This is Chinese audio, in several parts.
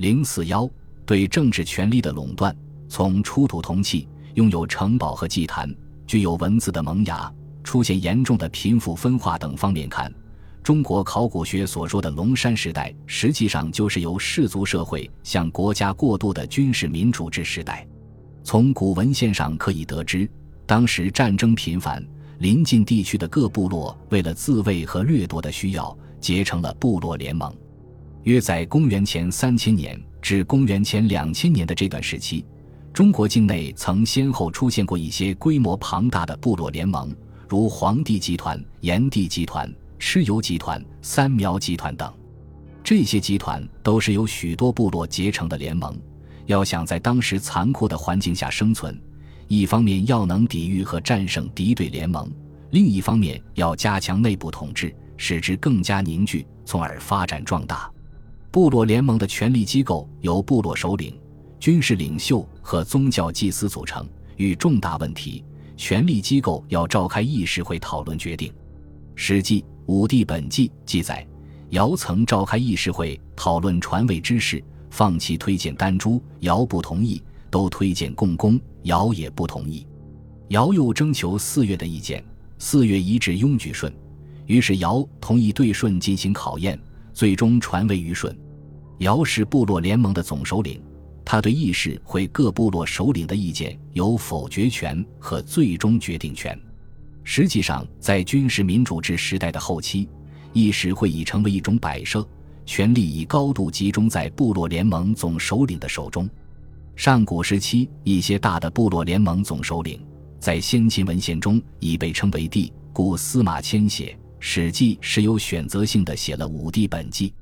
零四幺对政治权力的垄断，从出土铜器、拥有城堡和祭坛、具有文字的萌芽、出现严重的贫富分化等方面看，中国考古学所说的龙山时代，实际上就是由氏族社会向国家过渡的军事民主制时代。从古文献上可以得知，当时战争频繁，临近地区的各部落为了自卫和掠夺的需要，结成了部落联盟。约在公元前三千年至公元前两千年的这段时期，中国境内曾先后出现过一些规模庞大的部落联盟，如黄帝集团、炎帝集团、蚩尤集团、三苗集团等。这些集团都是由许多部落结成的联盟。要想在当时残酷的环境下生存，一方面要能抵御和战胜敌对联盟，另一方面要加强内部统治，使之更加凝聚，从而发展壮大。部落联盟的权力机构由部落首领、军事领袖和宗教祭司组成。遇重大问题，权力机构要召开议事会讨论决定。《史记·武帝本纪》记载，尧曾召开议事会讨论传位之事，放弃推荐丹朱，尧不同意；都推荐共工，尧也不同意。尧又征求四月的意见，四月一致拥举舜，于是尧同意对舜进行考验。最终传位于舜，尧是部落联盟的总首领，他对议事会各部落首领的意见有否决权和最终决定权。实际上，在军事民主制时代的后期，议事会已成为一种摆设，权力已高度集中在部落联盟总首领的手中。上古时期，一些大的部落联盟总首领在先秦文献中已被称为帝，故司马迁写。《史记》是有选择性的写了武帝本纪，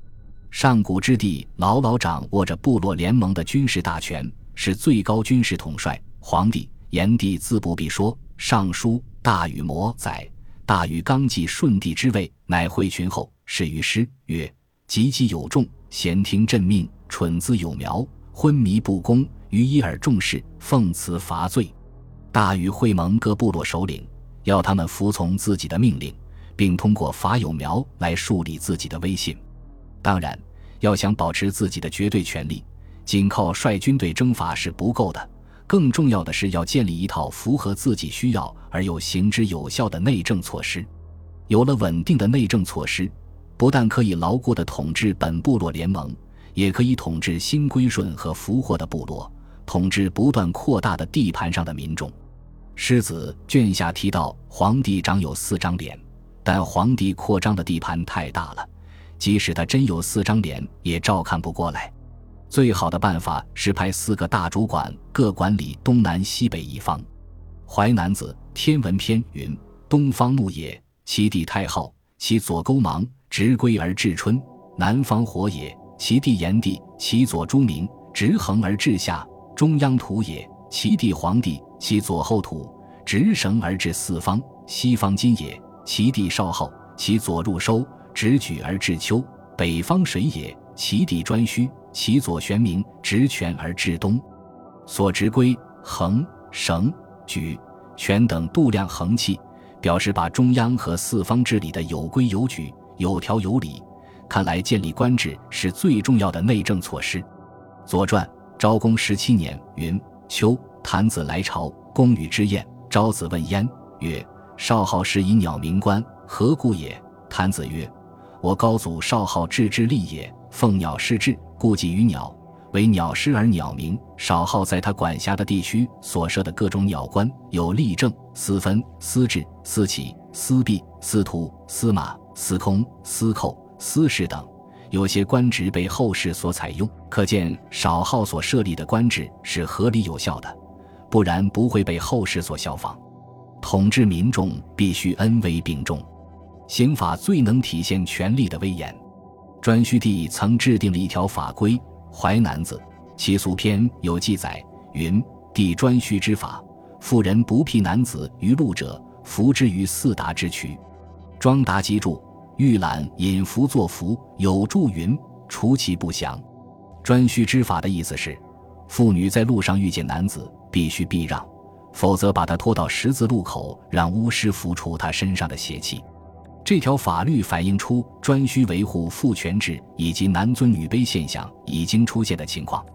上古之帝牢牢掌握着部落联盟的军事大权，是最高军事统帅。皇帝炎帝自不必说，《尚书·大禹谟》载：“大禹刚继舜帝之位，乃会群后，始于师曰：‘汲汲有众，贤听朕命；蠢自有苗，昏迷不恭，于一耳众事，奉辞伐罪。’大禹会盟各部落首领，要他们服从自己的命令。”并通过伐有苗来树立自己的威信。当然，要想保持自己的绝对权力，仅靠率军队征伐是不够的。更重要的是要建立一套符合自己需要而又行之有效的内政措施。有了稳定的内政措施，不但可以牢固地统治本部落联盟，也可以统治新归顺和俘获的部落，统治不断扩大的地盘上的民众。狮子卷下提到，皇帝长有四张脸。但皇帝扩张的地盘太大了，即使他真有四张脸，也照看不过来。最好的办法是派四个大主管，各管理东南西北一方。《淮南子·天文篇》云：“东方木也，其地太昊，其左勾芒，直归而至春；南方火也，其地炎帝，其左朱明，直横而至夏；中央土也，其地黄帝，其左后土，直绳而至四方；西方金也。”其地少昊，其左入收，直举而至秋；北方水也，其地专虚，其左玄冥，直泉而至东。所执龟、衡、绳、举、权等度量衡器，表示把中央和四方治理的有规有矩、有条有理。看来建立官制是最重要的内政措施。《左传》昭公十七年云：秋，谭子来朝，公与之宴。昭子问焉曰。少昊是以鸟鸣官，何故也？谈子曰：“我高祖少昊治之立也，奉鸟事治，故寄于鸟，为鸟师而鸟鸣。少昊在他管辖的地区所设的各种鸟官，有吏政、司分、司治、司启、司弼、司徒、司马、司空、司寇、司事等，有些官职被后世所采用，可见少昊所设立的官制是合理有效的，不然不会被后世所效仿。”统治民众必须恩威并重，刑法最能体现权力的威严。颛顼帝曾制定了一条法规，《淮南子·齐俗篇》有记载，云：“帝颛顼之法，妇人不辟男子于路者，服之于四达之渠。”庄达基注：“御览引服作服，有注云：除其不祥。”颛顼之法的意思是，妇女在路上遇见男子，必须避让。否则，把他拖到十字路口，让巫师扶除他身上的邪气。这条法律反映出专需维护父权制以及男尊女卑现象已经出现的情况。《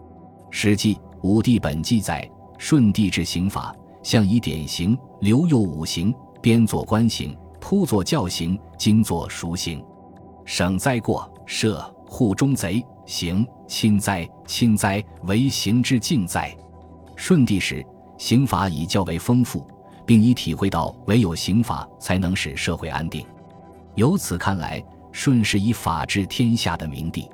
史记·武帝本纪》载：舜帝制刑法，相以典刑，刘右五刑，编作官刑，铺作教刑，经作赎刑。省灾过，赦户中贼，刑亲灾，亲灾为刑之敬灾。舜帝时，刑法已较为丰富，并已体会到唯有刑法才能使社会安定。由此看来，舜是以法治天下的明帝。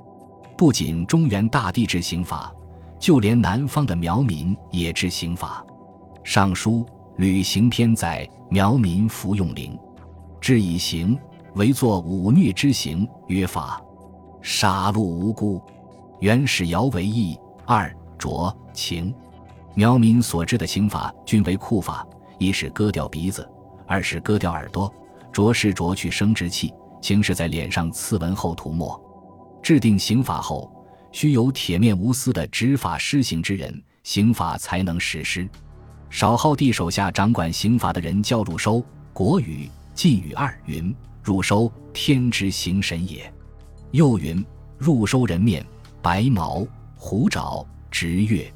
不仅中原大地制刑法，就连南方的苗民也制刑法。《尚书·履刑篇》载：苗民服用灵，治以刑为作忤虐之刑，曰法，杀戮无辜。原始尧为义二卓情。苗民所制的刑法均为酷法，一是割掉鼻子，二是割掉耳朵。着是着去生殖器，情是在脸上刺纹后涂抹。制定刑法后，须有铁面无私的执法施行之人，刑法才能实施。少昊帝手下掌管刑法的人叫入收，国语、晋语二云：“入收，天之行神也。”又云：“入收人面白毛虎爪直月。”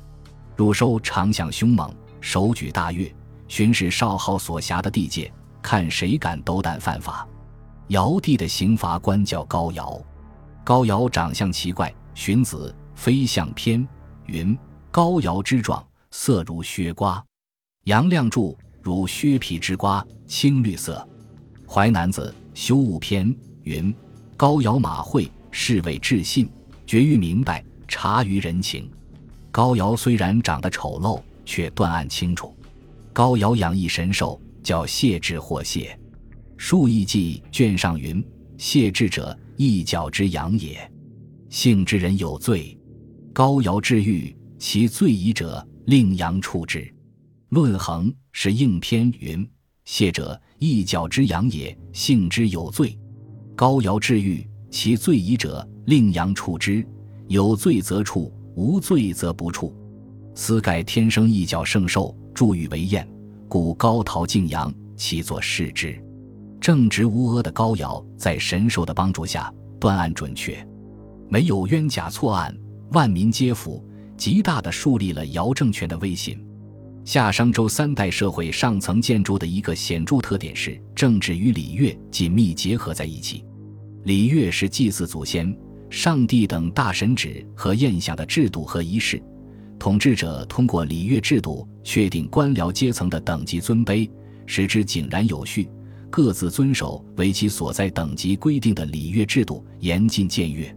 入收长相凶猛，手举大钺，巡视少昊所辖的地界。看谁敢斗胆犯法！尧帝的刑罚官叫高尧，高尧长相奇怪，荀子《飞象篇》云：“高尧之状，色如削瓜。”杨亮注：“如削皮之瓜，青绿色。”《淮南子·修物篇》云：“高尧马会，是谓至信，决于明白，察于人情。”高尧虽然长得丑陋，却断案清楚。高尧养一神兽。叫谢智或谢，《数异记》卷上云：“谢智者，一角之阳也。幸之人有罪，高尧治狱，其罪疑者，令阳处之。”《论衡》是应篇云：“谢者，一角之阳也，幸之有罪。高尧治狱，其罪疑者，令阳处之。有罪则处，无罪则不处。此盖天生一角圣兽，助欲为验。”故高陶敬仰，其作视之。正直无阿的高尧，在神兽的帮助下断案准确，没有冤假错案，万民皆服，极大地树立了尧政权的威信。夏商周三代社会上层建筑的一个显著特点是政治与礼乐紧密结合在一起。礼乐是祭祀祖先、上帝等大神旨和宴享的制度和仪式。统治者通过礼乐制度确定官僚阶层的等级尊卑，使之井然有序，各自遵守为其所在等级规定的礼乐制度，严禁僭越。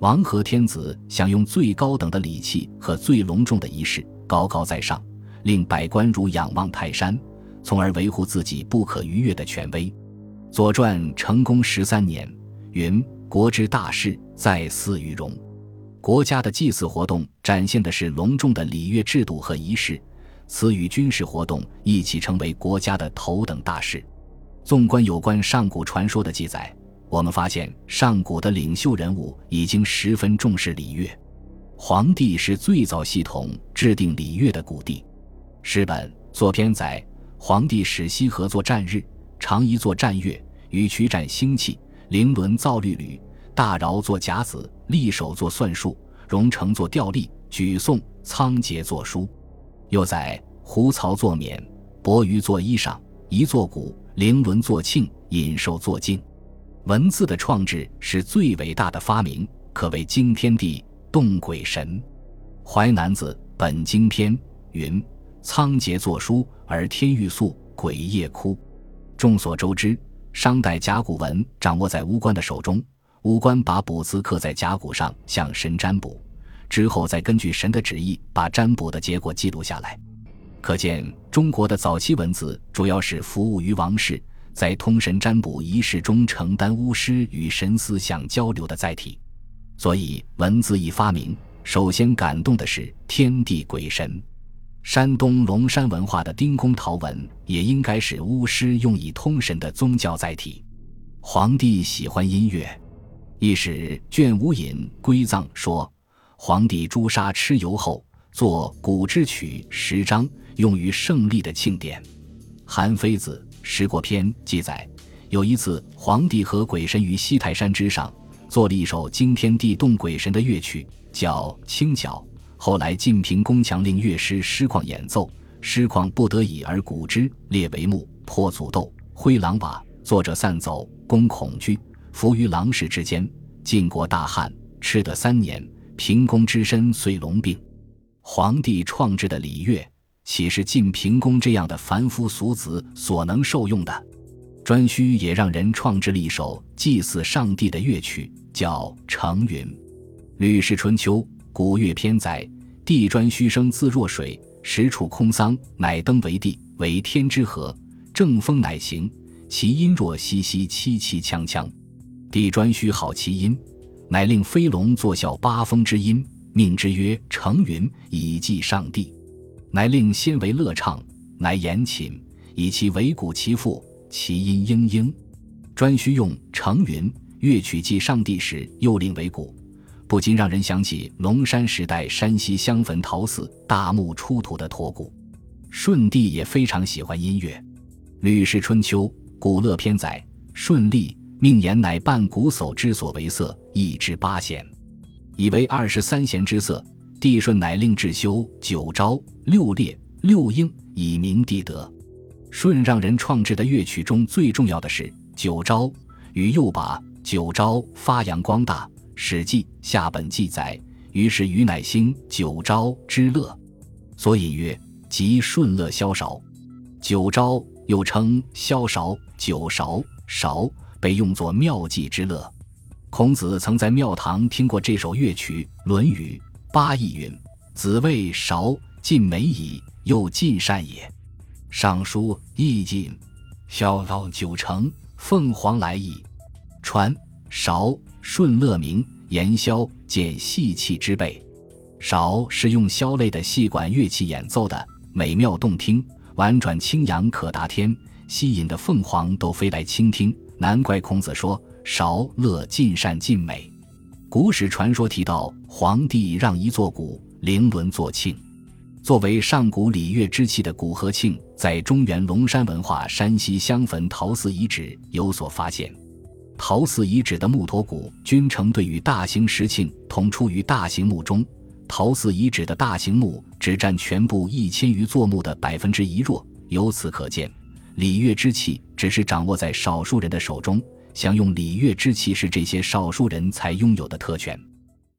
王和天子享用最高等的礼器和最隆重的仪式，高高在上，令百官如仰望泰山，从而维护自己不可逾越的权威。《左传》成功十三年云：“国之大事，在祀与戎。”国家的祭祀活动展现的是隆重的礼乐制度和仪式，此与军事活动一起成为国家的头等大事。纵观有关上古传说的记载，我们发现上古的领袖人物已经十分重视礼乐。黄帝是最早系统制定礼乐的古帝。诗本作篇载，黄帝始羲和作战日，常仪作战乐，与曲战星气，灵伦造律吕。大饶作甲子，立手作算术，荣成作调历，举颂，仓颉作书。又在胡曹作冕，伯鱼作衣裳，仪作鼓，灵伦作磬，尹寿作镜。文字的创制是最伟大的发明，可谓惊天地，动鬼神。《淮南子·本经篇》云：“仓颉作书，而天欲肃，鬼夜哭。”众所周知，商代甲骨文掌握在巫官的手中。巫官把卜字刻在甲骨上，向神占卜，之后再根据神的旨意把占卜的结果记录下来。可见，中国的早期文字主要是服务于王室，在通神占卜仪式中承担巫师与神思想交流的载体。所以，文字一发明，首先感动的是天地鬼神。山东龙山文化的丁公陶文也应该是巫师用以通神的宗教载体。皇帝喜欢音乐。一史卷五引归藏说，皇帝诛杀蚩尤后，作古之曲十章，用于胜利的庆典。韩非子《十国篇》记载，有一次，皇帝和鬼神于西泰山之上，做了一首惊天地动鬼神的乐曲，叫《清角》。后来晋平公强令乐师师旷演奏，师旷不得已而鼓之，列为幕，破祖斗，挥狼瓦，作者散走，公恐惧，伏于狼室之间。晋国大旱，吃得三年，平公之身遂龙病。皇帝创制的礼乐，岂是晋平公这样的凡夫俗子所能受用的？颛顼也让人创制了一首祭祀上帝的乐曲，叫《成云》。《吕氏春秋》古乐篇载：地砖虚生自若水，时处空桑，乃登为地，为天之合，正风乃行，其音若兮兮，凄凄锵锵。地砖虚好其音，乃令飞龙作效八风之音，命之曰成云，以祭上帝。乃令先为乐唱，乃言寝，以其为鼓其父。其音嘤嘤，颛顼用成云乐曲祭上帝时，又令为鼓，不禁让人想起龙山时代山西襄汾陶寺大墓出土的驼鼓。舜帝也非常喜欢音乐，《吕氏春秋·古乐篇》载：舜立命言乃伴鼓叟之所为色，一之八弦，以为二十三弦之色。帝舜乃令制修九昭、六列、六应，以明帝德。舜让人创制的乐曲中最重要的是九昭，与又把九昭发扬光大。《史记·下本记》载：“于是禹乃兴九朝之乐，所以曰：即舜乐萧韶。九朝又称萧韶、九韶、韶，被用作妙计之乐。孔子曾在庙堂听过这首乐曲，《论语·八佾》云：“子谓韶，尽美矣，又尽善也。”尚书易尽，萧道九成，凤凰来矣。传韶舜乐鸣，言萧见细器之辈。韶是用箫类的细管乐器演奏的，美妙动听，婉转清扬，可达天，吸引的凤凰都飞来倾听。难怪孔子说韶乐尽善尽美。古史传说提到，皇帝让一座鼓，灵轮作庆。作为上古礼乐之器的鼓和磬，在中原龙山文化山西襄汾陶寺遗址有所发现。陶寺遗址的木驼骨均成对与大型石磬同出于大型墓中。陶寺遗址的大型墓只占全部一千余座墓的百分之一弱，由此可见，礼乐之器只是掌握在少数人的手中。享用礼乐之器是这些少数人才拥有的特权。